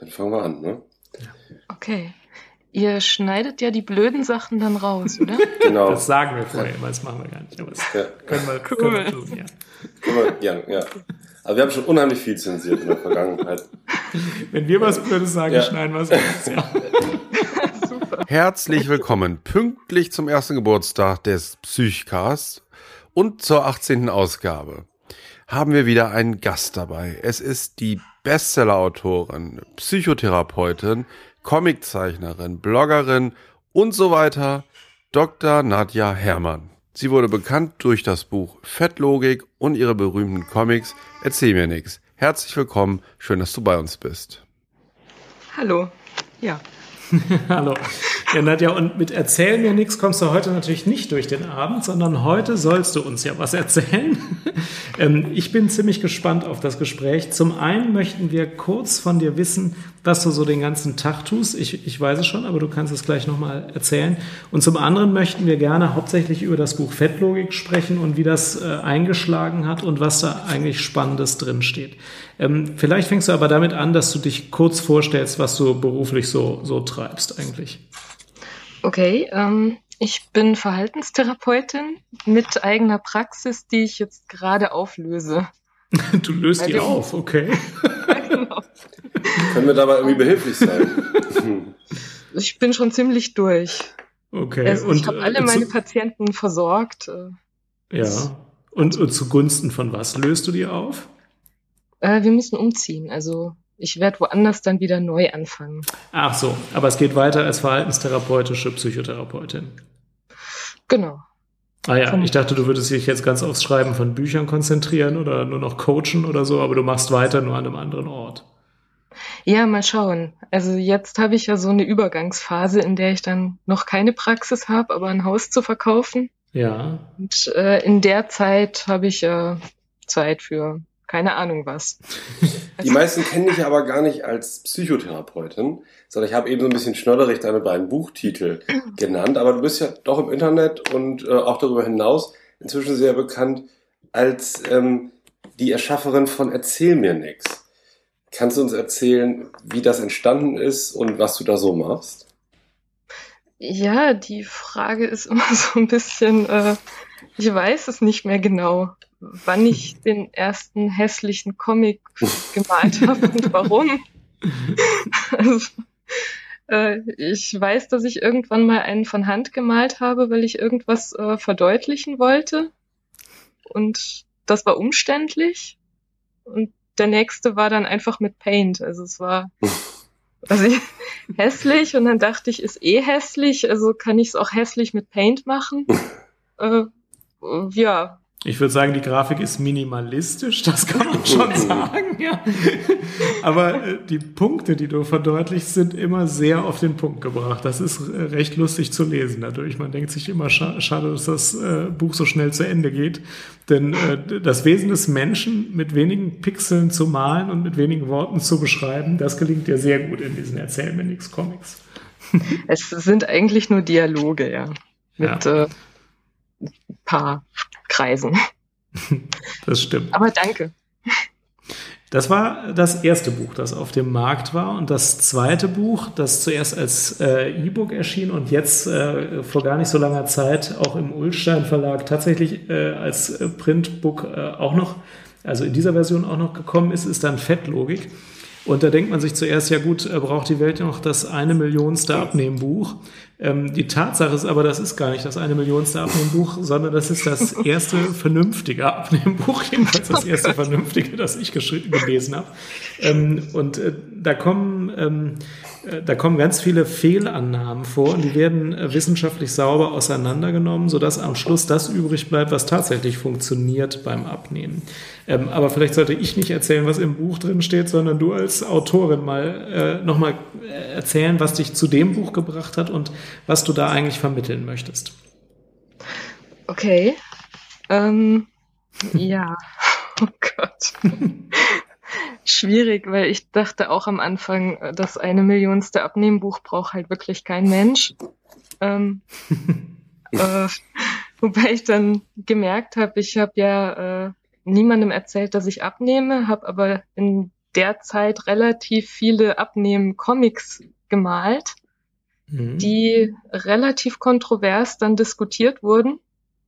Dann fangen wir an, ne? Okay. Ihr schneidet ja die blöden Sachen dann raus, oder? genau. Das sagen wir vorher immer, das machen wir gar nicht. Aber das ja. können, wir, cool. können wir tun, ja. Können wir, ja, ja. Also wir haben schon unheimlich viel zensiert in der Vergangenheit. Wenn wir was Blödes sagen, ja. schneiden wir es raus, ja. Super. Herzlich willkommen, pünktlich zum ersten Geburtstag des Psychcasts und zur 18. Ausgabe haben wir wieder einen Gast dabei. Es ist die Bestseller-Autorin, Psychotherapeutin, Comiczeichnerin, Bloggerin und so weiter, Dr. Nadja Herrmann. Sie wurde bekannt durch das Buch Fettlogik und ihre berühmten Comics Erzähl mir nix. Herzlich willkommen, schön, dass du bei uns bist. Hallo, ja. Hallo. Ja, Nadja, und mit Erzähl mir nichts kommst du heute natürlich nicht durch den Abend, sondern heute sollst du uns ja was erzählen. ähm, ich bin ziemlich gespannt auf das Gespräch. Zum einen möchten wir kurz von dir wissen, was du so den ganzen Tag tust. Ich, ich weiß es schon, aber du kannst es gleich nochmal erzählen. Und zum anderen möchten wir gerne hauptsächlich über das Buch Fettlogik sprechen und wie das äh, eingeschlagen hat und was da eigentlich Spannendes drinsteht. Ähm, vielleicht fängst du aber damit an, dass du dich kurz vorstellst, was du beruflich so, so treibst eigentlich. Okay, ähm, ich bin Verhaltenstherapeutin mit eigener Praxis, die ich jetzt gerade auflöse. Du löst die auf, okay. genau. Können wir dabei irgendwie behilflich sein? ich bin schon ziemlich durch. Okay. Also ich habe alle äh, meine Patienten versorgt. Äh, ja. Und, und zugunsten von was löst du die auf? Äh, wir müssen umziehen. Also ich werde woanders dann wieder neu anfangen. Ach so, aber es geht weiter als verhaltenstherapeutische Psychotherapeutin. Genau. Ah ja, ich dachte, du würdest dich jetzt ganz aufs Schreiben von Büchern konzentrieren oder nur noch coachen oder so, aber du machst weiter nur an einem anderen Ort. Ja, mal schauen. Also jetzt habe ich ja so eine Übergangsphase, in der ich dann noch keine Praxis habe, aber ein Haus zu verkaufen. Ja. Und äh, in der Zeit habe ich äh, Zeit für keine Ahnung was. Die meisten kennen dich aber gar nicht als Psychotherapeutin, sondern ich habe eben so ein bisschen schnodderig deine beiden Buchtitel genannt, aber du bist ja doch im Internet und äh, auch darüber hinaus inzwischen sehr bekannt als ähm, die Erschafferin von Erzähl mir nix. Kannst du uns erzählen, wie das entstanden ist und was du da so machst? Ja, die Frage ist immer so ein bisschen, äh, ich weiß es nicht mehr genau wann ich den ersten hässlichen Comic gemalt habe und warum. also, äh, ich weiß, dass ich irgendwann mal einen von Hand gemalt habe, weil ich irgendwas äh, verdeutlichen wollte. Und das war umständlich. Und der nächste war dann einfach mit Paint. Also es war also hässlich und dann dachte ich, ist eh hässlich, also kann ich es auch hässlich mit Paint machen. äh, ja, ich würde sagen, die Grafik ist minimalistisch, das kann man schon sagen, ja. Aber äh, die Punkte, die du verdeutlichst, sind immer sehr auf den Punkt gebracht. Das ist äh, recht lustig zu lesen dadurch. Man denkt sich immer, scha schade, dass das äh, Buch so schnell zu Ende geht. Denn das Wesen des Menschen mit wenigen Pixeln zu malen und mit wenigen Worten zu beschreiben, das gelingt dir sehr gut in diesen Erzähl mir nix Comics. Es sind eigentlich nur Dialoge, ja. Mit ja. Äh, paar Kreisen. Das stimmt. Aber danke. Das war das erste Buch, das auf dem Markt war. Und das zweite Buch, das zuerst als äh, E-Book erschien und jetzt äh, vor gar nicht so langer Zeit auch im Ulstein Verlag tatsächlich äh, als Printbook äh, auch noch, also in dieser Version auch noch gekommen ist, ist dann Fettlogik. Und da denkt man sich zuerst, ja gut, braucht die Welt noch das eine Millionste Abnehmbuch. Ähm, die Tatsache ist aber, das ist gar nicht das eine Millionste Abnehmbuch, sondern das ist das erste vernünftige Abnehmbuch, jedenfalls das erste vernünftige, das ich geschrieben, gelesen habe. Ähm, und äh, da kommen ähm, äh, da kommen ganz viele Fehlannahmen vor und die werden äh, wissenschaftlich sauber auseinandergenommen, sodass am Schluss das übrig bleibt, was tatsächlich funktioniert beim Abnehmen. Ähm, aber vielleicht sollte ich nicht erzählen, was im Buch drin steht, sondern du als Autorin mal äh, nochmal äh, erzählen, was dich zu dem Buch gebracht hat und was du da eigentlich vermitteln möchtest. Okay. Ähm, ja. Oh Gott. Schwierig, weil ich dachte auch am Anfang, das eine Millionste Abnehmbuch braucht halt wirklich kein Mensch. Ähm, äh, wobei ich dann gemerkt habe, ich habe ja äh, niemandem erzählt, dass ich abnehme, habe aber in derzeit relativ viele Abnehmen-Comics gemalt, mhm. die relativ kontrovers dann diskutiert wurden.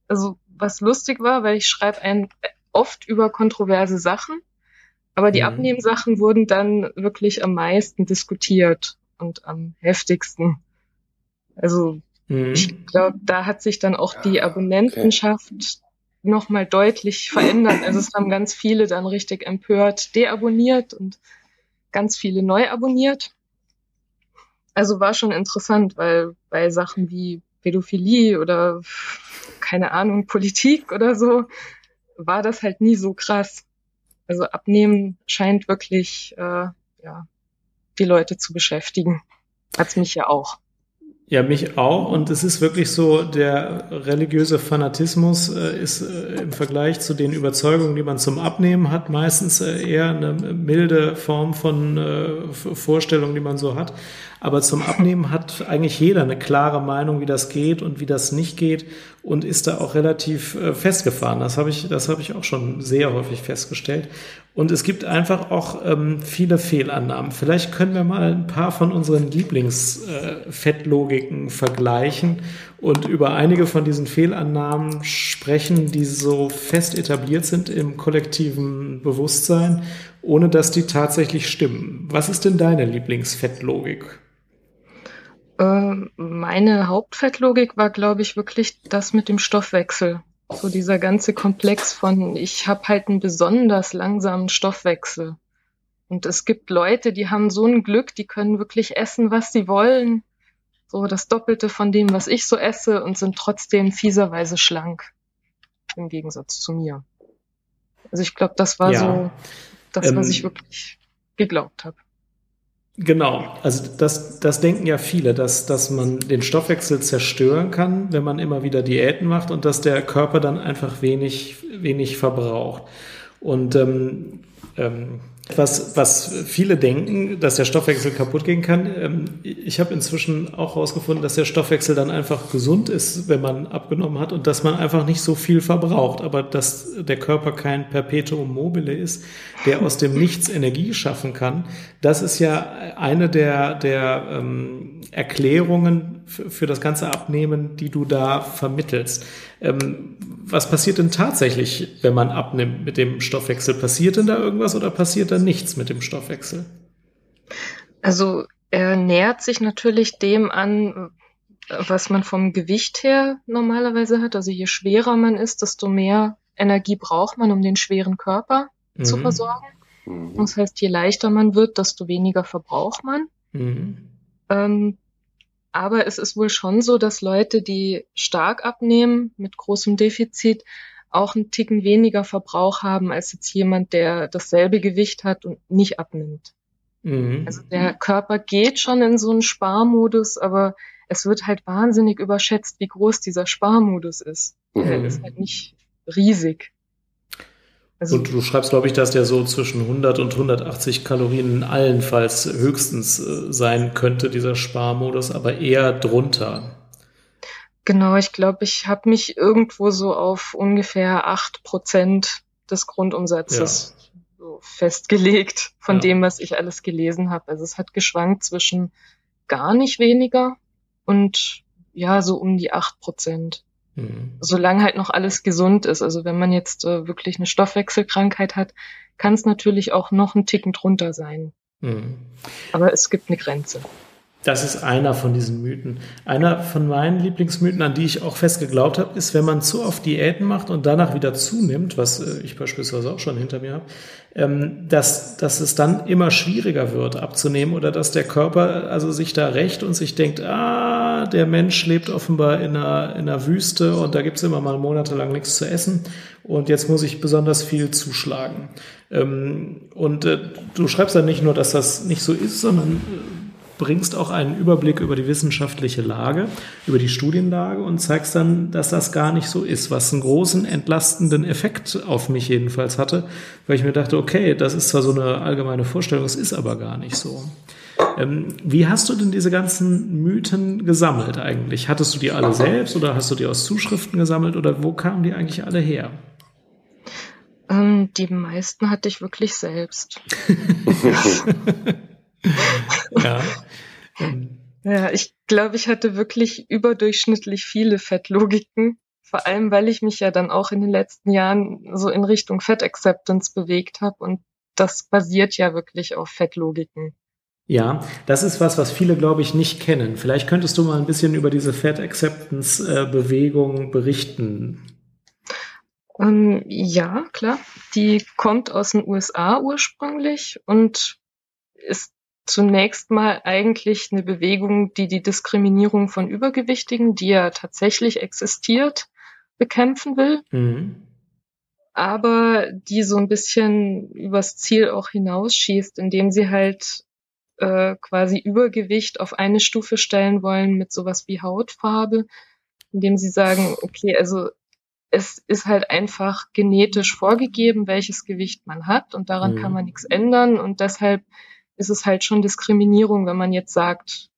Also was lustig war, weil ich schreibe ein, oft über kontroverse Sachen, aber die mhm. Abnehmsachen wurden dann wirklich am meisten diskutiert und am heftigsten. Also mhm. ich glaube, da hat sich dann auch die Abonnentenschaft okay. nochmal deutlich verändert. Also es haben ganz viele dann richtig empört deabonniert und ganz viele neu abonniert. Also war schon interessant, weil bei Sachen wie Pädophilie oder keine Ahnung, Politik oder so, war das halt nie so krass. Also abnehmen scheint wirklich äh, ja, die Leute zu beschäftigen. Hat's mich ja auch. Ja, mich auch. Und es ist wirklich so, der religiöse Fanatismus äh, ist äh, im Vergleich zu den Überzeugungen, die man zum Abnehmen hat, meistens äh, eher eine milde Form von äh, Vorstellung, die man so hat. Aber zum Abnehmen hat eigentlich jeder eine klare Meinung, wie das geht und wie das nicht geht und ist da auch relativ äh, festgefahren. Das habe ich, das habe ich auch schon sehr häufig festgestellt. Und es gibt einfach auch ähm, viele Fehlannahmen. Vielleicht können wir mal ein paar von unseren Lieblingsfettlogiken äh, vergleichen und über einige von diesen Fehlannahmen sprechen, die so fest etabliert sind im kollektiven Bewusstsein, ohne dass die tatsächlich stimmen. Was ist denn deine Lieblingsfettlogik? Äh, meine Hauptfettlogik war, glaube ich, wirklich das mit dem Stoffwechsel. So dieser ganze Komplex von, ich habe halt einen besonders langsamen Stoffwechsel. Und es gibt Leute, die haben so ein Glück, die können wirklich essen, was sie wollen. So das Doppelte von dem, was ich so esse und sind trotzdem fieserweise schlank. Im Gegensatz zu mir. Also ich glaube, das war ja. so das, was ähm, ich wirklich geglaubt habe. Genau, also das, das denken ja viele, dass, dass man den Stoffwechsel zerstören kann, wenn man immer wieder Diäten macht und dass der Körper dann einfach wenig, wenig verbraucht. Und ähm, ähm, was, was viele denken, dass der Stoffwechsel kaputt gehen kann. Ähm, ich habe inzwischen auch herausgefunden, dass der Stoffwechsel dann einfach gesund ist, wenn man abgenommen hat und dass man einfach nicht so viel verbraucht, aber dass der Körper kein Perpetuum mobile ist, der aus dem Nichts Energie schaffen kann. Das ist ja eine der, der ähm, Erklärungen für, für das ganze Abnehmen, die du da vermittelst. Ähm, was passiert denn tatsächlich, wenn man abnimmt mit dem Stoffwechsel? Passiert denn da irgendwas oder passiert da nichts mit dem Stoffwechsel? Also er nähert sich natürlich dem an, was man vom Gewicht her normalerweise hat. Also je schwerer man ist, desto mehr Energie braucht man, um den schweren Körper mhm. zu versorgen. Mhm. Das heißt, je leichter man wird, desto weniger verbraucht man. Mhm. Ähm, aber es ist wohl schon so, dass Leute, die stark abnehmen, mit großem Defizit, auch einen Ticken weniger Verbrauch haben als jetzt jemand, der dasselbe Gewicht hat und nicht abnimmt. Mhm. Also der Körper geht schon in so einen Sparmodus, aber es wird halt wahnsinnig überschätzt, wie groß dieser Sparmodus ist. Mhm. Der ist halt nicht riesig. Also, und du schreibst, glaube ich, dass der so zwischen 100 und 180 Kalorien allenfalls höchstens äh, sein könnte, dieser Sparmodus, aber eher drunter. Genau, ich glaube, ich habe mich irgendwo so auf ungefähr acht Prozent des Grundumsatzes ja. so festgelegt von ja. dem, was ich alles gelesen habe. Also es hat geschwankt zwischen gar nicht weniger und ja, so um die acht Prozent. Mhm. Solange halt noch alles gesund ist. Also wenn man jetzt äh, wirklich eine Stoffwechselkrankheit hat, kann es natürlich auch noch ein Ticken drunter sein. Mhm. Aber es gibt eine Grenze. Das ist einer von diesen Mythen. Einer von meinen Lieblingsmythen, an die ich auch fest geglaubt habe, ist, wenn man zu oft Diäten macht und danach wieder zunimmt, was äh, ich beispielsweise auch schon hinter mir habe, ähm, dass, dass es dann immer schwieriger wird abzunehmen oder dass der Körper also sich da rächt und sich denkt, ah, der Mensch lebt offenbar in einer, in einer Wüste und da gibt's immer mal monatelang nichts zu essen und jetzt muss ich besonders viel zuschlagen. Ähm, und äh, du schreibst dann nicht nur, dass das nicht so ist, sondern äh, bringst auch einen Überblick über die wissenschaftliche Lage, über die Studienlage und zeigst dann, dass das gar nicht so ist, was einen großen entlastenden Effekt auf mich jedenfalls hatte, weil ich mir dachte, okay, das ist zwar so eine allgemeine Vorstellung, es ist aber gar nicht so. Ähm, wie hast du denn diese ganzen Mythen gesammelt eigentlich? Hattest du die alle selbst oder hast du die aus Zuschriften gesammelt oder wo kamen die eigentlich alle her? Ähm, die meisten hatte ich wirklich selbst. ja. ja, ich glaube, ich hatte wirklich überdurchschnittlich viele Fettlogiken. Vor allem, weil ich mich ja dann auch in den letzten Jahren so in Richtung Fat Acceptance bewegt habe und das basiert ja wirklich auf Fettlogiken. Ja, das ist was, was viele, glaube ich, nicht kennen. Vielleicht könntest du mal ein bisschen über diese Fat Acceptance äh, Bewegung berichten. Ähm, ja, klar. Die kommt aus den USA ursprünglich und ist zunächst mal eigentlich eine Bewegung, die die Diskriminierung von Übergewichtigen, die ja tatsächlich existiert, bekämpfen will. Mhm. Aber die so ein bisschen übers Ziel auch hinausschießt, indem sie halt äh, quasi Übergewicht auf eine Stufe stellen wollen mit sowas wie Hautfarbe, indem sie sagen, okay, also es ist halt einfach genetisch vorgegeben, welches Gewicht man hat und daran mhm. kann man nichts ändern und deshalb ist es halt schon Diskriminierung, wenn man jetzt sagt,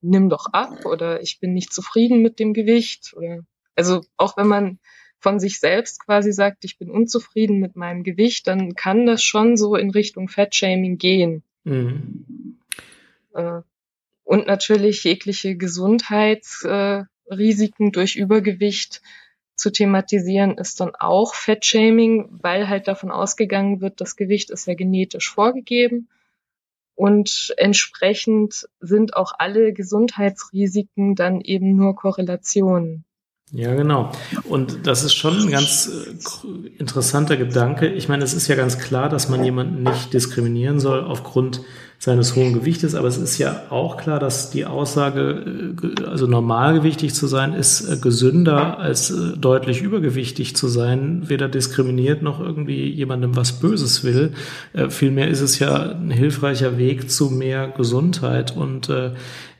nimm doch ab oder ich bin nicht zufrieden mit dem Gewicht oder also auch wenn man von sich selbst quasi sagt, ich bin unzufrieden mit meinem Gewicht, dann kann das schon so in Richtung Fettshaming gehen. Mhm. Äh, und natürlich jegliche Gesundheitsrisiken durch Übergewicht zu thematisieren, ist dann auch Fettshaming, weil halt davon ausgegangen wird, das Gewicht ist ja genetisch vorgegeben. Und entsprechend sind auch alle Gesundheitsrisiken dann eben nur Korrelationen. Ja, genau. Und das ist schon ein ganz äh, interessanter Gedanke. Ich meine, es ist ja ganz klar, dass man jemanden nicht diskriminieren soll aufgrund seines hohen Gewichtes. Aber es ist ja auch klar, dass die Aussage, äh, also normalgewichtig zu sein, ist äh, gesünder als äh, deutlich übergewichtig zu sein, weder diskriminiert noch irgendwie jemandem was Böses will. Vielmehr ist es ja ein hilfreicher Weg zu mehr Gesundheit und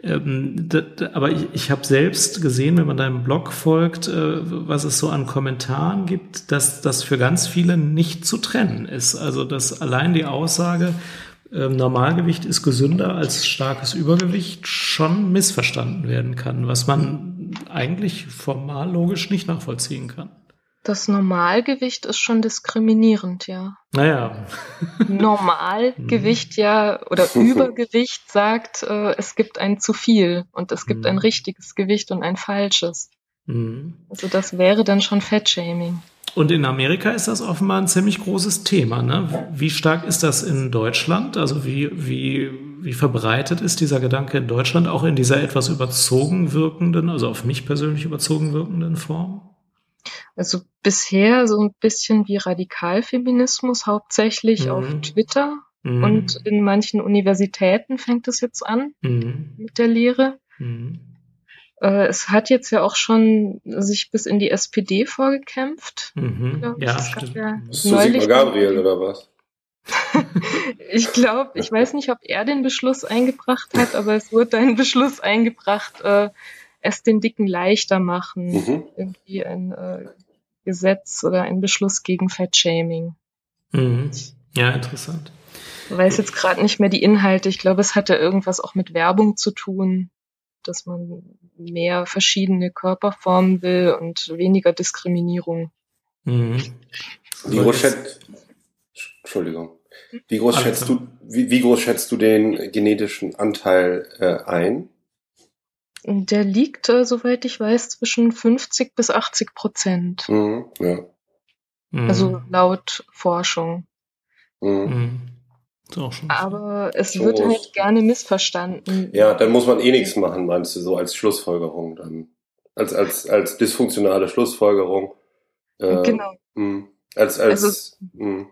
ähm, aber ich, ich habe selbst gesehen, wenn man deinem Blog folgt, was es so an Kommentaren gibt, dass das für ganz viele nicht zu trennen ist. Also dass allein die Aussage, ähm, Normalgewicht ist gesünder als starkes Übergewicht schon missverstanden werden kann, was man eigentlich formal logisch nicht nachvollziehen kann. Das Normalgewicht ist schon diskriminierend, ja. Naja. Normalgewicht ja oder Übergewicht sagt, äh, es gibt ein zu viel und es gibt mhm. ein richtiges Gewicht und ein falsches. Mhm. Also das wäre dann schon Fettshaming. Und in Amerika ist das offenbar ein ziemlich großes Thema. Ne? Wie stark ist das in Deutschland? Also wie, wie, wie verbreitet ist dieser Gedanke in Deutschland, auch in dieser etwas überzogen wirkenden, also auf mich persönlich überzogen wirkenden Form? Also bisher so ein bisschen wie Radikalfeminismus, hauptsächlich mhm. auf Twitter. Mhm. Und in manchen Universitäten fängt es jetzt an mhm. mit der Lehre. Mhm. Äh, es hat jetzt ja auch schon sich bis in die SPD vorgekämpft. Mhm. Ja, stimmt. Ja ist neulich Gabriel oder was? ich glaube, ich weiß nicht, ob er den Beschluss eingebracht hat, aber es wurde ein Beschluss eingebracht, äh, es den Dicken leichter machen. Mhm. Irgendwie ein äh, Gesetz oder ein Beschluss gegen Fettshaming. Mhm. Ja, interessant. Ich weiß jetzt gerade nicht mehr die Inhalte. Ich glaube, es hatte irgendwas auch mit Werbung zu tun dass man mehr verschiedene Körperformen will und weniger Diskriminierung. Mhm. Wie groß schätzt, Entschuldigung. Wie groß schätzt du, wie, wie, groß schätzt du den genetischen Anteil äh, ein? Der liegt, äh, soweit ich weiß, zwischen 50 bis 80 Prozent. Mhm, ja. Also laut Forschung. Mhm. mhm. Aber es schon wird halt gerne missverstanden. Ja, dann muss man eh nichts machen, meinst du, so als Schlussfolgerung dann. Als, als, als dysfunktionale Schlussfolgerung. Äh, genau. Mh, als, als, also, hm.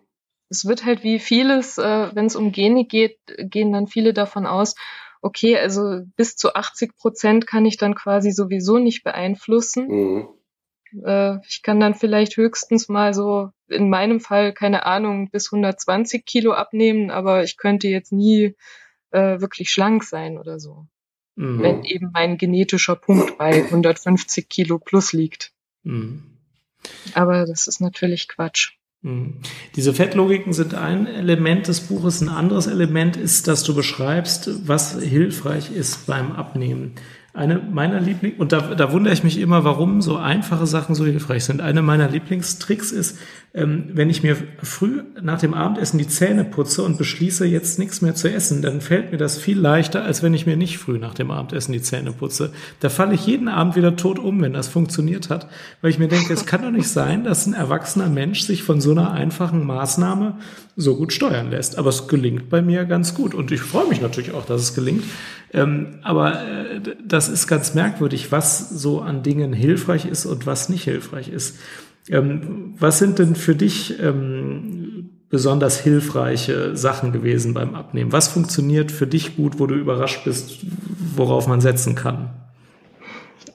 es wird halt wie vieles, äh, wenn es um Gene geht, gehen dann viele davon aus, okay, also bis zu 80 Prozent kann ich dann quasi sowieso nicht beeinflussen. Mhm. Äh, ich kann dann vielleicht höchstens mal so, in meinem Fall, keine Ahnung, bis 120 Kilo abnehmen, aber ich könnte jetzt nie äh, wirklich schlank sein oder so. Mhm. Wenn eben mein genetischer Punkt bei 150 Kilo plus liegt. Mhm. Aber das ist natürlich Quatsch. Mhm. Diese Fettlogiken sind ein Element des Buches. Ein anderes Element ist, dass du beschreibst, was hilfreich ist beim Abnehmen. Eine meiner Lieblings, und da, da wundere ich mich immer, warum so einfache Sachen so hilfreich sind. Eine meiner Lieblingstricks ist, ähm, wenn ich mir früh nach dem Abendessen die Zähne putze und beschließe, jetzt nichts mehr zu essen, dann fällt mir das viel leichter, als wenn ich mir nicht früh nach dem Abendessen die Zähne putze. Da falle ich jeden Abend wieder tot um, wenn das funktioniert hat, weil ich mir denke, es kann doch nicht sein, dass ein erwachsener Mensch sich von so einer einfachen Maßnahme so gut steuern lässt. Aber es gelingt bei mir ganz gut und ich freue mich natürlich auch, dass es gelingt. Ähm, aber äh, das ist ganz merkwürdig, was so an Dingen hilfreich ist und was nicht hilfreich ist. Ähm, was sind denn für dich ähm, besonders hilfreiche Sachen gewesen beim Abnehmen? Was funktioniert für dich gut, wo du überrascht bist, worauf man setzen kann?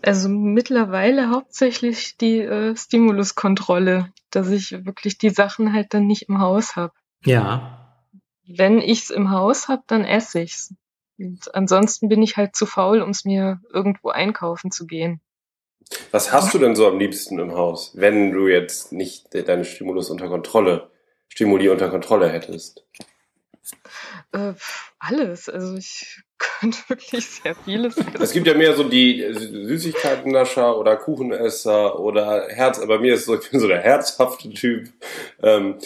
Also mittlerweile hauptsächlich die äh, Stimuluskontrolle, dass ich wirklich die Sachen halt dann nicht im Haus habe. Ja. Wenn ich's im Haus habe, dann esse ich's. Und ansonsten bin ich halt zu faul, um es mir irgendwo einkaufen zu gehen. Was hast du denn so am liebsten im Haus, wenn du jetzt nicht deine Stimulus unter Kontrolle, Stimuli unter Kontrolle hättest? Äh, alles. Also ich könnte wirklich sehr vieles. Es gibt ja mehr so die Süßigkeitennascher oder Kuchenesser oder Herz, bei mir ist so, ich bin so der herzhafte Typ. Ähm,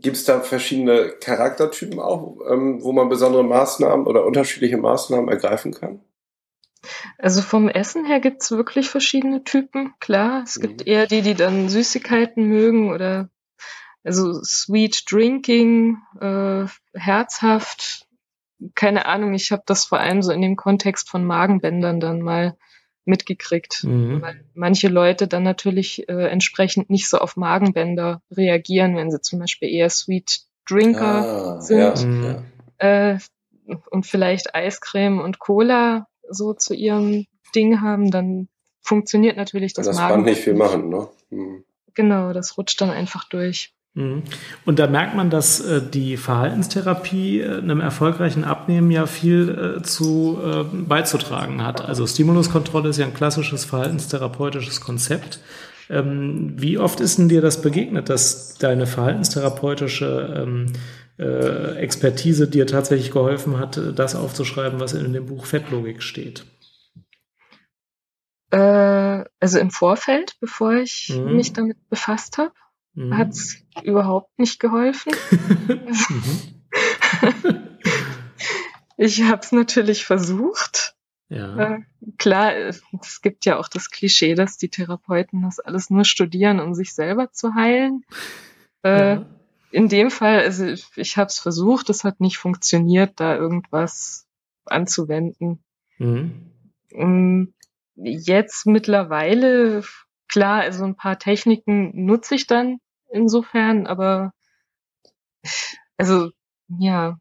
Gibt es da verschiedene Charaktertypen auch, ähm, wo man besondere Maßnahmen oder unterschiedliche Maßnahmen ergreifen kann? Also vom Essen her gibt's wirklich verschiedene Typen, klar. Es gibt mhm. eher die, die dann Süßigkeiten mögen oder also Sweet Drinking, äh, herzhaft. Keine Ahnung, ich habe das vor allem so in dem Kontext von Magenbändern dann mal mitgekriegt, mhm. weil manche Leute dann natürlich äh, entsprechend nicht so auf Magenbänder reagieren, wenn sie zum Beispiel eher Sweet Drinker ah, sind ja, mhm. äh, und vielleicht Eiscreme und Cola so zu ihrem Ding haben, dann funktioniert natürlich das, das Magen. Das kann nicht viel machen, ne? Mhm. Genau, das rutscht dann einfach durch. Mhm. Und da merkt man, dass äh, die Verhaltenstherapie äh, einem erfolgreichen Abnehmen ja viel äh, zu beizutragen hat. Also Stimuluskontrolle ist ja ein klassisches verhaltenstherapeutisches Konzept. Ähm, wie oft ist denn dir das begegnet, dass deine verhaltenstherapeutische ähm, äh, Expertise dir tatsächlich geholfen hat, das aufzuschreiben, was in dem Buch Fettlogik steht? Also im Vorfeld, bevor ich mhm. mich damit befasst habe mhm. hat es überhaupt nicht geholfen. ich habe es natürlich versucht. Ja. Äh, klar, es gibt ja auch das Klischee, dass die Therapeuten das alles nur studieren, um sich selber zu heilen. Äh, ja. In dem Fall, also ich, habe es versucht, es hat nicht funktioniert, da irgendwas anzuwenden. Mhm. Um, jetzt mittlerweile klar, also ein paar Techniken nutze ich dann insofern, aber also ja,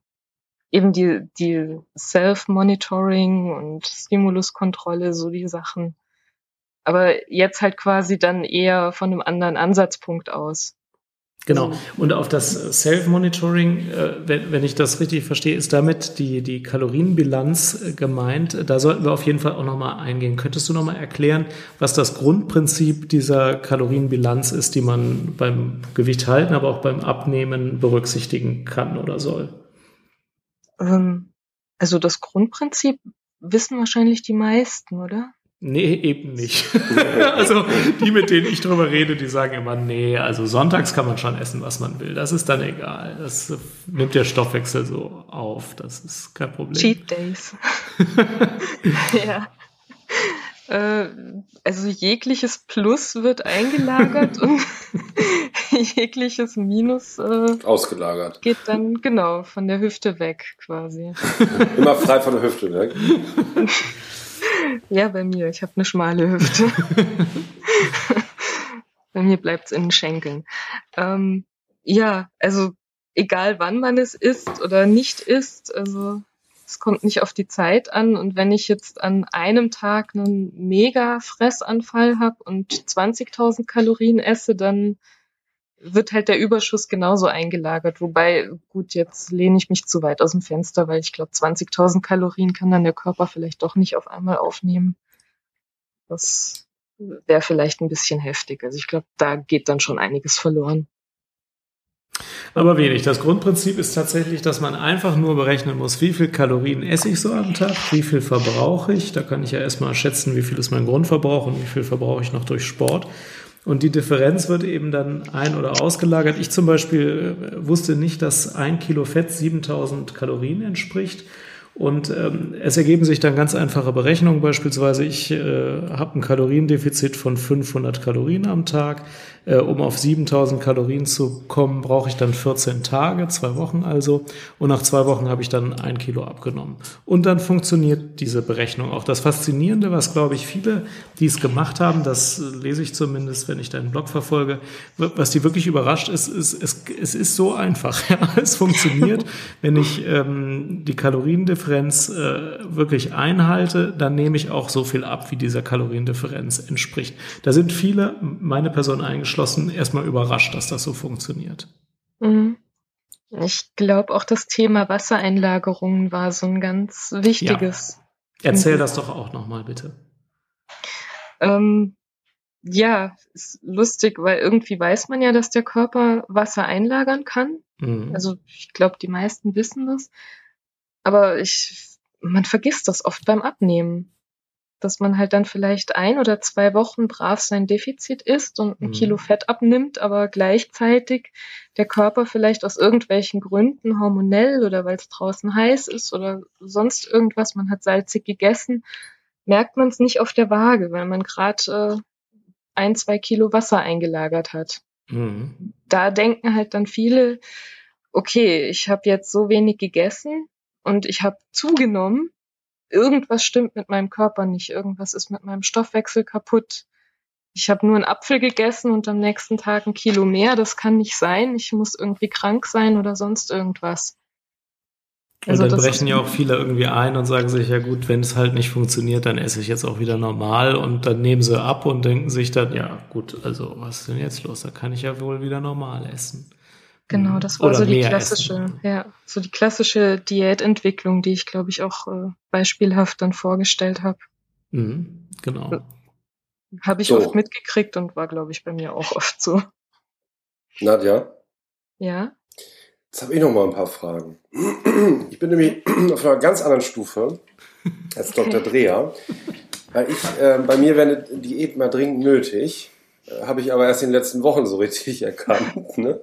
eben die, die Self-Monitoring und Stimuluskontrolle, so die Sachen. Aber jetzt halt quasi dann eher von einem anderen Ansatzpunkt aus. Genau. Also und auf das Self-Monitoring, äh, wenn, wenn ich das richtig verstehe, ist damit die, die Kalorienbilanz äh, gemeint. Da sollten wir auf jeden Fall auch nochmal eingehen. Könntest du nochmal erklären, was das Grundprinzip dieser Kalorienbilanz ist, die man beim Gewicht halten, aber auch beim Abnehmen berücksichtigen kann oder soll? Ähm, also das Grundprinzip wissen wahrscheinlich die meisten, oder? Nee, eben nicht. also die, mit denen ich drüber rede, die sagen immer, nee, also sonntags kann man schon essen, was man will. Das ist dann egal. Das nimmt der Stoffwechsel so auf. Das ist kein Problem. Cheat Days. ja. Äh, also jegliches Plus wird eingelagert und jegliches Minus äh, ausgelagert. Geht dann genau von der Hüfte weg quasi. Immer frei von der Hüfte weg. Ja, bei mir. Ich habe eine schmale Hüfte. bei mir bleibt's in den Schenkeln. Ähm, ja, also egal wann man es isst oder nicht isst, also es kommt nicht auf die Zeit an. Und wenn ich jetzt an einem Tag einen mega Fressanfall habe und 20.000 Kalorien esse, dann wird halt der Überschuss genauso eingelagert. Wobei, gut, jetzt lehne ich mich zu weit aus dem Fenster, weil ich glaube, 20.000 Kalorien kann dann der Körper vielleicht doch nicht auf einmal aufnehmen. Das wäre vielleicht ein bisschen heftig. Also ich glaube, da geht dann schon einiges verloren. Aber wenig. Das Grundprinzip ist tatsächlich, dass man einfach nur berechnen muss, wie viel Kalorien esse ich so am Tag, wie viel verbrauche ich. Da kann ich ja erstmal schätzen, wie viel ist mein Grundverbrauch und wie viel verbrauche ich noch durch Sport. Und die Differenz wird eben dann ein- oder ausgelagert. Ich zum Beispiel äh, wusste nicht, dass ein Kilo Fett 7000 Kalorien entspricht. Und ähm, es ergeben sich dann ganz einfache Berechnungen. Beispielsweise, ich äh, habe ein Kaloriendefizit von 500 Kalorien am Tag. Äh, um auf 7000 Kalorien zu kommen, brauche ich dann 14 Tage, zwei Wochen also. Und nach zwei Wochen habe ich dann ein Kilo abgenommen. Und dann funktioniert diese Berechnung auch. Das Faszinierende, was glaube ich viele, die es gemacht haben, das lese ich zumindest, wenn ich deinen Blog verfolge, was die wirklich überrascht ist, ist es, es ist so einfach. Ja, es funktioniert, wenn ich ähm, die Kaloriendifferenz äh, wirklich einhalte, dann nehme ich auch so viel ab, wie dieser Kaloriendifferenz entspricht. Da sind viele, meine Person eingeschlossen, erstmal überrascht, dass das so funktioniert. Mhm. Ich glaube auch das Thema Wassereinlagerungen war so ein ganz wichtiges. Ja. Erzähl das doch auch nochmal bitte. Ähm, ja, ist lustig, weil irgendwie weiß man ja, dass der Körper Wasser einlagern kann. Mhm. Also ich glaube, die meisten wissen das. Aber ich, man vergisst das oft beim Abnehmen. Dass man halt dann vielleicht ein oder zwei Wochen brav sein Defizit isst und ein mhm. Kilo Fett abnimmt, aber gleichzeitig der Körper vielleicht aus irgendwelchen Gründen hormonell oder weil es draußen heiß ist oder sonst irgendwas, man hat salzig gegessen, merkt man es nicht auf der Waage, weil man gerade äh, ein, zwei Kilo Wasser eingelagert hat. Mhm. Da denken halt dann viele, okay, ich habe jetzt so wenig gegessen und ich habe zugenommen, irgendwas stimmt mit meinem Körper nicht, irgendwas ist mit meinem Stoffwechsel kaputt. Ich habe nur einen Apfel gegessen und am nächsten Tag ein Kilo mehr, das kann nicht sein, ich muss irgendwie krank sein oder sonst irgendwas. Also und dann brechen ja auch viele irgendwie ein und sagen sich, ja gut, wenn es halt nicht funktioniert, dann esse ich jetzt auch wieder normal und dann nehmen sie ab und denken sich dann, ja gut, also was ist denn jetzt los? Da kann ich ja wohl wieder normal essen. Genau, mhm. das war Oder so die klassische, essen. ja, so die klassische Diätentwicklung, die ich, glaube ich, auch äh, beispielhaft dann vorgestellt habe. Mhm, genau. Habe ich so. oft mitgekriegt und war, glaube ich, bei mir auch oft so. Nadja? Ja? Jetzt habe ich noch mal ein paar Fragen. Ich bin nämlich auf einer ganz anderen Stufe als okay. Dr. Dreher, weil ich, äh, bei mir wäre eine Diät mal dringend nötig. Äh, habe ich aber erst in den letzten Wochen so richtig erkannt. Ne?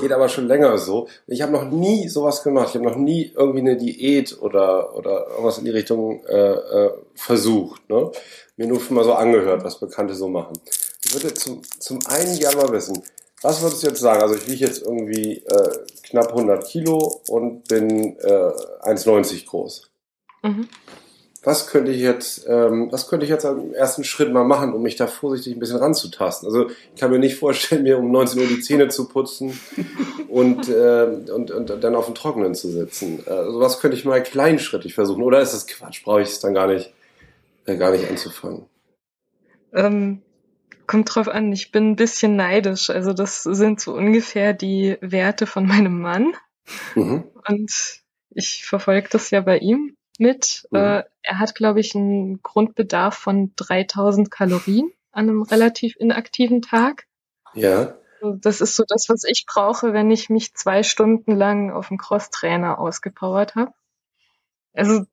Geht aber schon länger so. Ich habe noch nie sowas gemacht. Ich habe noch nie irgendwie eine Diät oder, oder irgendwas in die Richtung äh, äh, versucht. Ne? Mir nur mal so angehört, was Bekannte so machen. Ich würde zum, zum einen gerne mal wissen, was würdest du jetzt sagen? Also ich wiege jetzt irgendwie äh, knapp 100 Kilo und bin äh, 1,90 groß. Mhm was könnte ich jetzt, ähm, was könnte ich jetzt am ersten Schritt mal machen, um mich da vorsichtig ein bisschen ranzutasten? Also ich kann mir nicht vorstellen, mir um 19 Uhr die Zähne zu putzen und, äh, und, und dann auf dem Trockenen zu sitzen. Also was könnte ich mal kleinschrittig versuchen? Oder ist das Quatsch? Brauche ich es dann gar nicht, äh, gar nicht anzufangen? Ähm, kommt drauf an. Ich bin ein bisschen neidisch. Also das sind so ungefähr die Werte von meinem Mann. Mhm. Und ich verfolge das ja bei ihm mit. Mhm. Äh, er hat, glaube ich, einen Grundbedarf von 3000 Kalorien an einem relativ inaktiven Tag. Ja. Das ist so das, was ich brauche, wenn ich mich zwei Stunden lang auf dem Crosstrainer ausgepowert habe. Also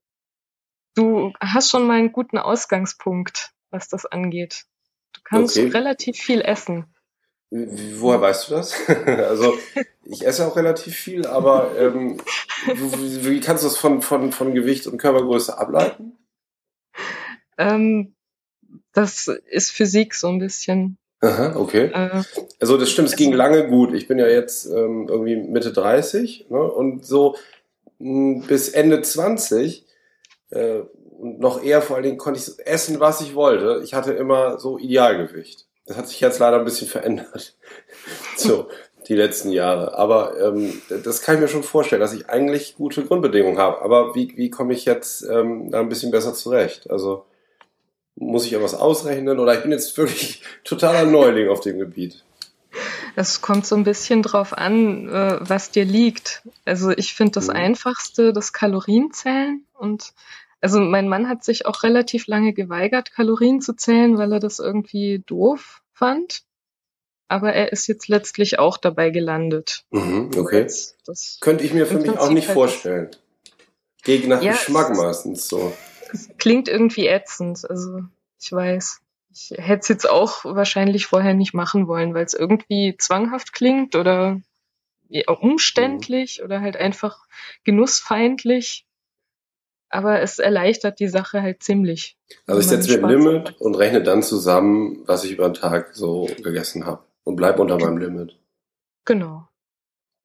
du hast schon mal einen guten Ausgangspunkt, was das angeht. Du kannst okay. relativ viel essen. Woher weißt du das? also ich esse auch relativ viel, aber ähm, wie, kannst du das von, von, von Gewicht und Körpergröße ableiten? Ähm, das ist Physik so ein bisschen. Aha, okay. Äh, also das stimmt, es ging lange gut. Ich bin ja jetzt ähm, irgendwie Mitte 30 ne, und so mh, hm, bis Ende 20 äh, und noch eher vor allen Dingen konnte ich essen, was ich wollte. Ich hatte immer so Idealgewicht. Das hat sich jetzt leider ein bisschen verändert. so, die letzten Jahre. Aber ähm, das kann ich mir schon vorstellen, dass ich eigentlich gute Grundbedingungen habe. Aber wie, wie komme ich jetzt ähm, da ein bisschen besser zurecht? Also muss ich irgendwas ausrechnen oder ich bin jetzt wirklich totaler Neuling auf dem Gebiet. Es kommt so ein bisschen drauf an, äh, was dir liegt. Also ich finde das mhm. Einfachste das Kalorienzählen und also mein Mann hat sich auch relativ lange geweigert, Kalorien zu zählen, weil er das irgendwie doof fand. aber er ist jetzt letztlich auch dabei gelandet. Mhm, okay. Das, das Könnte ich mir für mich auch nicht halt vorstellen. Gegen nach ja, Geschmack meistens so. Es klingt irgendwie ätzend, also ich weiß. Ich hätte es jetzt auch wahrscheinlich vorher nicht machen wollen, weil es irgendwie zwanghaft klingt oder umständlich mhm. oder halt einfach genussfeindlich. Aber es erleichtert die Sache halt ziemlich. Also ich setze mir ein Limit hat. und rechne dann zusammen, was ich über den Tag so gegessen habe und bleib unter meinem Limit. Genau.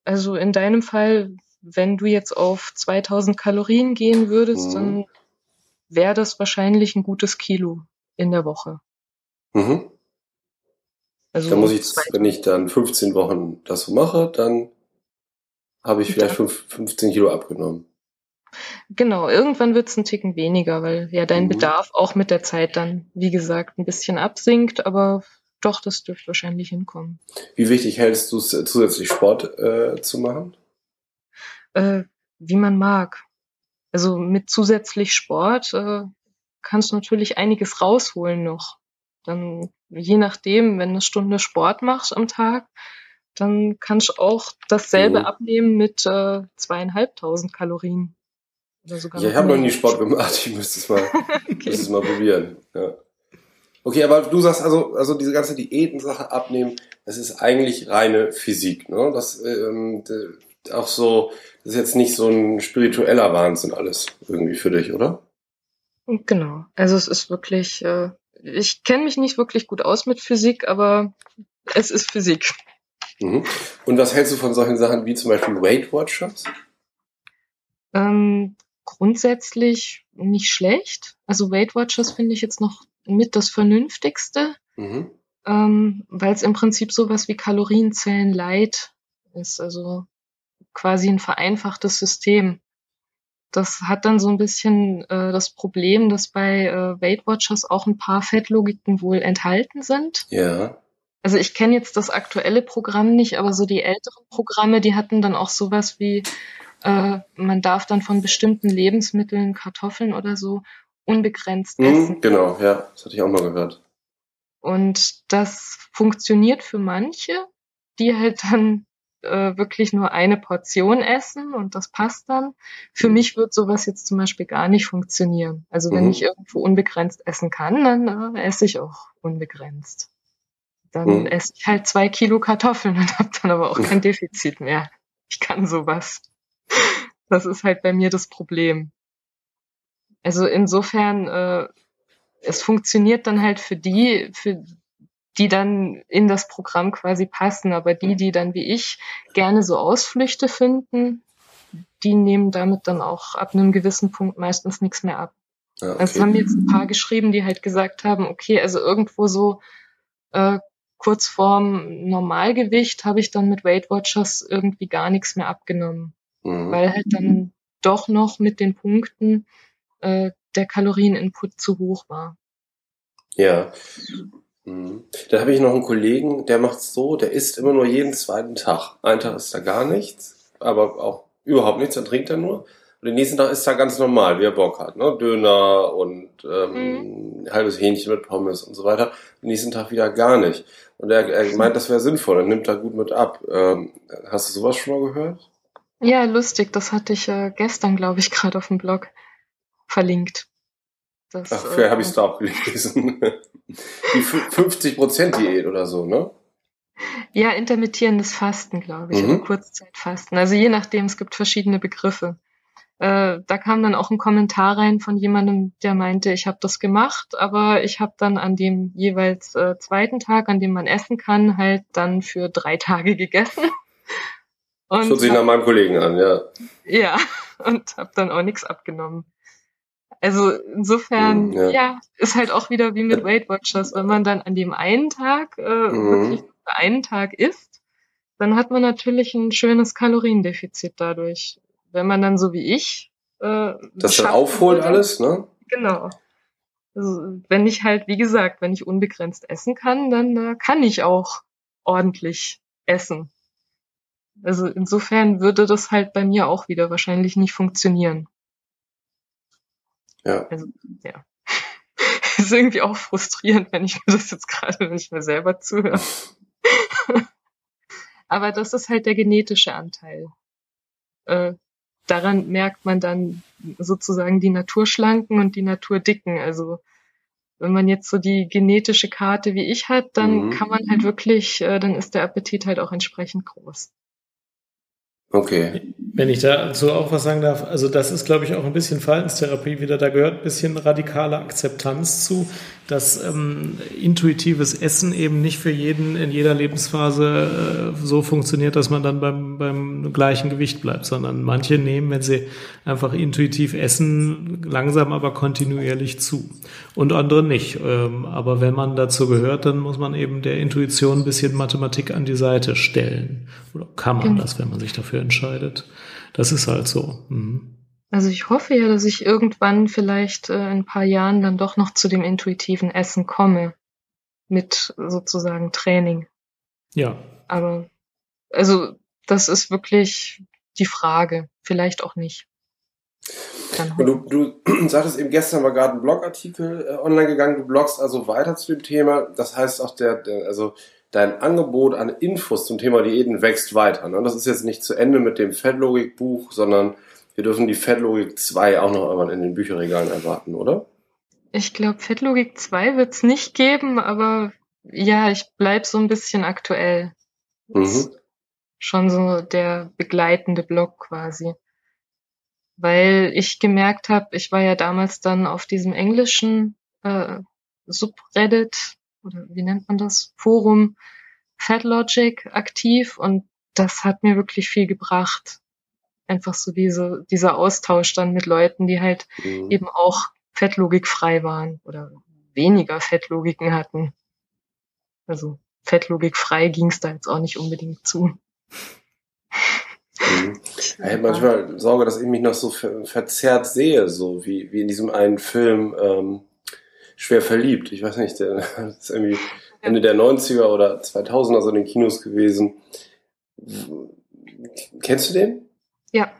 Also in deinem Fall, wenn du jetzt auf 2000 Kalorien gehen würdest, mhm. dann wäre das wahrscheinlich ein gutes Kilo in der Woche. Mhm. Also dann muss ich, wenn ich dann 15 Wochen das so mache, dann habe ich vielleicht 5, 15 Kilo abgenommen. Genau, irgendwann wird es ein Ticken weniger, weil ja dein mhm. Bedarf auch mit der Zeit dann, wie gesagt, ein bisschen absinkt, aber doch, das dürfte wahrscheinlich hinkommen. Wie wichtig hältst du es, zusätzlich Sport äh, zu machen? Äh, wie man mag. Also mit zusätzlich Sport äh, kannst du natürlich einiges rausholen noch. Dann, je nachdem, wenn du eine Stunde Sport machst am Tag, dann kannst du auch dasselbe mhm. abnehmen mit äh, zweieinhalbtausend Kalorien. Oder sogar ja, ich habe noch nie Sport gemacht, ich müsste es mal, okay. müsste es mal probieren. Ja. Okay, aber du sagst also, also diese ganze Diätensache abnehmen, das ist eigentlich reine Physik, ne? Das ähm, auch so, das ist jetzt nicht so ein spiritueller Wahnsinn alles irgendwie für dich, oder? Genau. Also es ist wirklich, äh, ich kenne mich nicht wirklich gut aus mit Physik, aber es ist Physik. Mhm. Und was hältst du von solchen Sachen wie zum Beispiel Weight Watchers? Ähm, grundsätzlich nicht schlecht. Also Weight Watchers finde ich jetzt noch mit das Vernünftigste, mhm. ähm, weil es im Prinzip sowas wie Kalorienzellen Light ist. Also quasi ein vereinfachtes System. Das hat dann so ein bisschen äh, das Problem, dass bei äh, Weight Watchers auch ein paar Fettlogiken wohl enthalten sind. Ja. Also ich kenne jetzt das aktuelle Programm nicht, aber so die älteren Programme, die hatten dann auch sowas wie, äh, man darf dann von bestimmten Lebensmitteln, Kartoffeln oder so, unbegrenzt mhm, essen. Genau, ja, das hatte ich auch mal gehört. Und das funktioniert für manche, die halt dann äh, wirklich nur eine Portion essen und das passt dann. Für mhm. mich wird sowas jetzt zum Beispiel gar nicht funktionieren. Also wenn mhm. ich irgendwo unbegrenzt essen kann, dann äh, esse ich auch unbegrenzt. Dann mhm. esse ich halt zwei Kilo Kartoffeln und habe dann aber auch kein Defizit mehr. Ich kann sowas. Das ist halt bei mir das Problem. Also insofern, äh, es funktioniert dann halt für die, für die dann in das Programm quasi passen. Aber die, die dann wie ich gerne so Ausflüchte finden, die nehmen damit dann auch ab einem gewissen Punkt meistens nichts mehr ab. Ja, okay. Also haben jetzt ein paar geschrieben, die halt gesagt haben, okay, also irgendwo so äh, kurz vorm Normalgewicht habe ich dann mit Weight Watchers irgendwie gar nichts mehr abgenommen. Mhm. Weil halt dann doch noch mit den Punkten äh, der Kalorieninput zu hoch war. Ja. Mhm. Dann habe ich noch einen Kollegen, der macht so, der isst immer nur jeden zweiten Tag. Ein Tag ist da gar nichts, aber auch überhaupt nichts, dann trinkt er nur. Und den nächsten Tag ist er ganz normal, wie er Bock hat. Ne? Döner und ähm, mhm. halbes Hähnchen mit Pommes und so weiter. Den nächsten Tag wieder gar nicht. Und er, er meint, das wäre sinnvoll, er nimmt da gut mit ab. Ähm, hast du sowas schon mal gehört? Ja, lustig. Das hatte ich äh, gestern, glaube ich, gerade auf dem Blog verlinkt. Das, Ach, vielleicht äh, habe ich es da auch gelesen. Die 50%-Diät oder so, ne? Ja, intermittierendes Fasten, glaube ich, mhm. oder Kurzzeitfasten. Also je nachdem, es gibt verschiedene Begriffe. Äh, da kam dann auch ein Kommentar rein von jemandem, der meinte, ich habe das gemacht, aber ich habe dann an dem jeweils äh, zweiten Tag, an dem man essen kann, halt dann für drei Tage gegessen. Und Schaut sich nach meinem Kollegen an, ja. Ja, und habe dann auch nichts abgenommen. Also insofern, mhm, ja. ja. ist halt auch wieder wie mit Weight Watchers, wenn man dann an dem einen Tag äh, mhm. wirklich für einen Tag isst, dann hat man natürlich ein schönes Kaloriendefizit dadurch. Wenn man dann so wie ich äh, das dann aufholt alles, ne? Genau. Also, wenn ich halt, wie gesagt, wenn ich unbegrenzt essen kann, dann äh, kann ich auch ordentlich essen. Also insofern würde das halt bei mir auch wieder wahrscheinlich nicht funktionieren. Ja. Also, ja. ist irgendwie auch frustrierend, wenn ich mir das jetzt gerade, ich mir selber zuhöre. Aber das ist halt der genetische Anteil. Äh, daran merkt man dann sozusagen die Naturschlanken und die Naturdicken. Also wenn man jetzt so die genetische Karte wie ich hat, dann mhm. kann man halt wirklich, äh, dann ist der Appetit halt auch entsprechend groß. Okay. Wenn ich dazu auch was sagen darf, also das ist, glaube ich, auch ein bisschen Verhaltenstherapie wieder. Da gehört ein bisschen radikale Akzeptanz zu, dass ähm, intuitives Essen eben nicht für jeden in jeder Lebensphase äh, so funktioniert, dass man dann beim, beim gleichen Gewicht bleibt, sondern manche nehmen, wenn sie einfach intuitiv essen, langsam aber kontinuierlich zu und andere nicht. Ähm, aber wenn man dazu gehört, dann muss man eben der Intuition ein bisschen Mathematik an die Seite stellen. Oder kann man genau. das, wenn man sich dafür entscheidet. Das ist halt so. Mhm. Also ich hoffe ja, dass ich irgendwann vielleicht äh, in ein paar Jahren dann doch noch zu dem intuitiven Essen komme. Mit sozusagen Training. Ja. Aber, also, das ist wirklich die Frage. Vielleicht auch nicht. Du, du sagtest eben gestern war gerade ein Blogartikel äh, online gegangen, du bloggst also weiter zu dem Thema. Das heißt auch der, der also dein Angebot an Infos zum Thema Diäten wächst weiter. Ne? Das ist jetzt nicht zu Ende mit dem Fettlogik-Buch, sondern wir dürfen die Fettlogik 2 auch noch irgendwann in den Bücherregalen erwarten, oder? Ich glaube, Fettlogik 2 wird es nicht geben, aber ja, ich bleib so ein bisschen aktuell. Mhm. Schon so der begleitende Blog quasi. Weil ich gemerkt habe, ich war ja damals dann auf diesem englischen äh, Subreddit oder wie nennt man das, Forum FatLogic aktiv und das hat mir wirklich viel gebracht. Einfach so diese, dieser Austausch dann mit Leuten, die halt mhm. eben auch Fettlogik frei waren oder weniger Fettlogiken hatten. Also Fettlogik frei ging es da jetzt auch nicht unbedingt zu. Mhm. Ich habe manchmal Sorge, dass ich mich noch so verzerrt sehe, so wie, wie in diesem einen Film ähm, schwer verliebt. Ich weiß nicht, der das ist irgendwie Ende der 90er oder 2000er so in den Kinos gewesen. Kennst du den? Ja.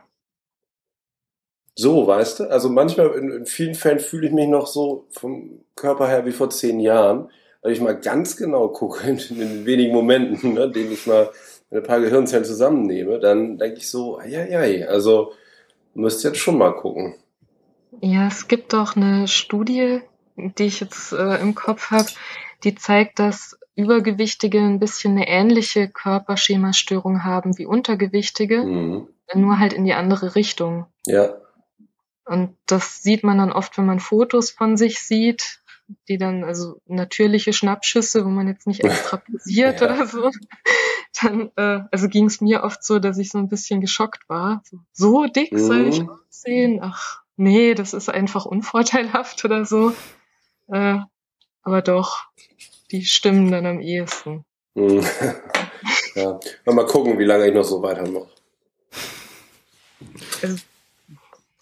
So, weißt du? Also manchmal, in, in vielen Fällen fühle ich mich noch so vom Körper her wie vor zehn Jahren, weil ich mal ganz genau gucke, in, in den wenigen Momenten, ne, denen ich mal ein paar Gehirnzellen zusammennehme, dann denke ich so, ja, ja, also müsst jetzt schon mal gucken. Ja, es gibt doch eine Studie, die ich jetzt äh, im Kopf habe, die zeigt, dass Übergewichtige ein bisschen eine ähnliche Körperschemastörung haben wie Untergewichtige, mhm. nur halt in die andere Richtung. Ja. Und das sieht man dann oft, wenn man Fotos von sich sieht, die dann, also natürliche Schnappschüsse, wo man jetzt nicht extra posiert ja. oder so. Dann, äh, also ging es mir oft so, dass ich so ein bisschen geschockt war. So, so dick mhm. soll ich aussehen? Ach, nee, das ist einfach unvorteilhaft oder so. Äh, aber doch, die stimmen dann am ehesten. Hm. ja. Mal gucken, wie lange ich noch so weitermache. Also,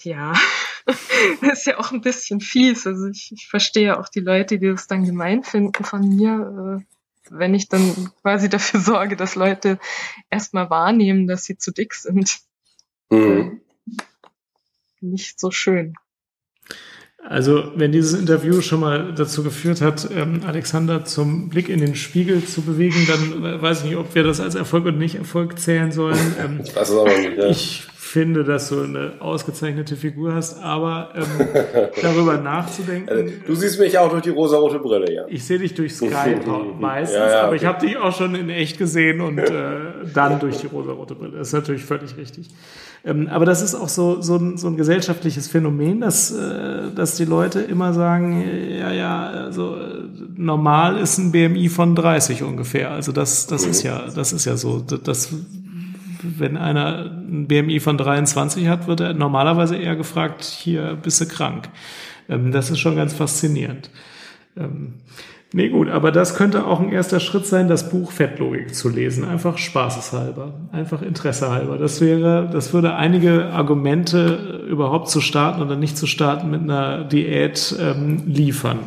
ja, das ist ja auch ein bisschen fies. Also ich, ich verstehe auch die Leute, die das dann gemein finden von mir, äh, wenn ich dann quasi dafür sorge, dass Leute erstmal wahrnehmen, dass sie zu dick sind. Mhm. Nicht so schön. Also, wenn dieses Interview schon mal dazu geführt hat, ähm, Alexander zum Blick in den Spiegel zu bewegen, dann weiß ich nicht, ob wir das als Erfolg oder nicht Erfolg zählen sollen. Ähm, ich weiß es aber nicht. Ja. Ich finde, dass du eine ausgezeichnete Figur hast, aber ähm, darüber nachzudenken. Also, du siehst mich auch durch die rosarote Brille, ja. Ich sehe dich durch Skype meistens, ja, ja, aber ich habe dich auch schon in echt gesehen und äh, dann durch die rosarote Brille. Das ist natürlich völlig richtig. Ähm, aber das ist auch so, so, ein, so ein gesellschaftliches Phänomen, dass, äh, dass die Leute immer sagen, ja, ja, also normal ist ein BMI von 30 ungefähr. Also das, das mhm. ist ja, das ist ja so. Das, wenn einer ein BMI von 23 hat, wird er normalerweise eher gefragt, hier bist du krank. Ähm, das ist schon ganz faszinierend. Ähm, Nee, gut, aber das könnte auch ein erster Schritt sein, das Buch Fettlogik zu lesen. Einfach spaßeshalber, einfach Interesse halber. Das wäre, das würde einige Argumente überhaupt zu starten oder nicht zu starten mit einer Diät ähm, liefern.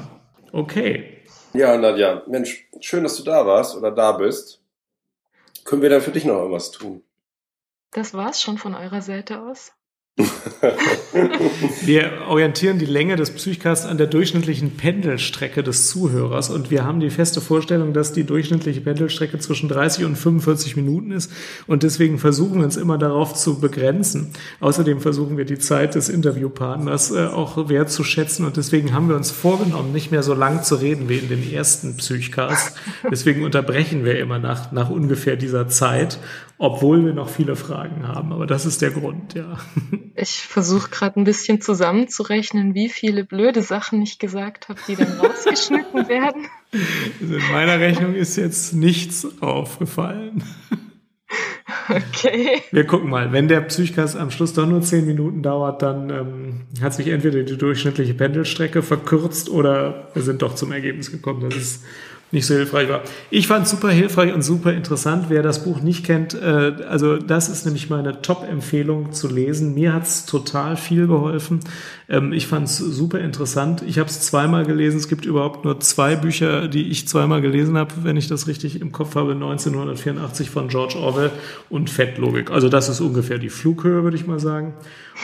Okay. Ja, Nadja, Mensch, schön, dass du da warst oder da bist. Können wir dann für dich noch irgendwas tun? Das war's schon von eurer Seite aus. wir orientieren die Länge des Psychcasts an der durchschnittlichen Pendelstrecke des Zuhörers und wir haben die feste Vorstellung, dass die durchschnittliche Pendelstrecke zwischen 30 und 45 Minuten ist und deswegen versuchen wir uns immer darauf zu begrenzen. Außerdem versuchen wir die Zeit des Interviewpartners äh, auch wertzuschätzen und deswegen haben wir uns vorgenommen, nicht mehr so lang zu reden wie in den ersten Psychcasts. Deswegen unterbrechen wir immer nach, nach ungefähr dieser Zeit obwohl wir noch viele Fragen haben. Aber das ist der Grund, ja. Ich versuche gerade ein bisschen zusammenzurechnen, wie viele blöde Sachen ich gesagt habe, die dann rausgeschnitten werden. Also in meiner Rechnung ist jetzt nichts aufgefallen. Okay. Wir gucken mal. Wenn der Psychcast am Schluss doch nur zehn Minuten dauert, dann ähm, hat sich entweder die durchschnittliche Pendelstrecke verkürzt oder wir sind doch zum Ergebnis gekommen, dass es nicht so hilfreich war. Ich fand es super hilfreich und super interessant. Wer das Buch nicht kennt, äh, also das ist nämlich meine Top-Empfehlung zu lesen. Mir hat es total viel geholfen. Ähm, ich fand es super interessant. Ich habe es zweimal gelesen. Es gibt überhaupt nur zwei Bücher, die ich zweimal gelesen habe, wenn ich das richtig im Kopf habe. 1984 von George Orwell und Fettlogik. Also das ist ungefähr die Flughöhe, würde ich mal sagen.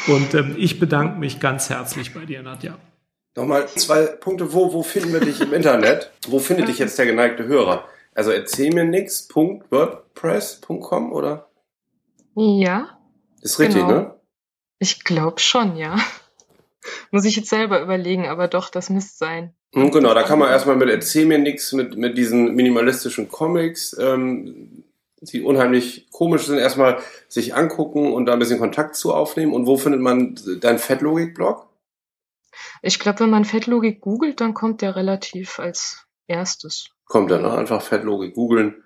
Und ähm, ich bedanke mich ganz herzlich bei dir, Nadja. Nochmal zwei Punkte. Wo, wo finden wir dich im Internet? Wo findet dich jetzt der geneigte Hörer? Also erzähl mir nix.wordpress.com oder? Ja. Ist richtig, genau. ne? Ich glaube schon, ja. Muss ich jetzt selber überlegen, aber doch, das müsste sein. Hm, genau, da kann man erstmal mit Erzähl mir nix, mit, mit diesen minimalistischen Comics, ähm, die unheimlich komisch sind, erstmal sich angucken und da ein bisschen Kontakt zu aufnehmen. Und wo findet man dein Fettlogik-Blog? Ich glaube, wenn man Fettlogik googelt, dann kommt der relativ als erstes. Kommt dann ne? einfach Fettlogik googeln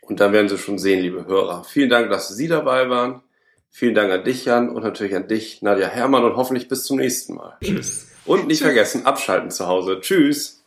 und dann werden Sie schon sehen, liebe Hörer. Vielen Dank, dass Sie dabei waren. Vielen Dank an dich, Jan, und natürlich an dich, Nadja Hermann, und hoffentlich bis zum nächsten Mal. Tschüss. Und nicht Tschüss. vergessen, abschalten zu Hause. Tschüss.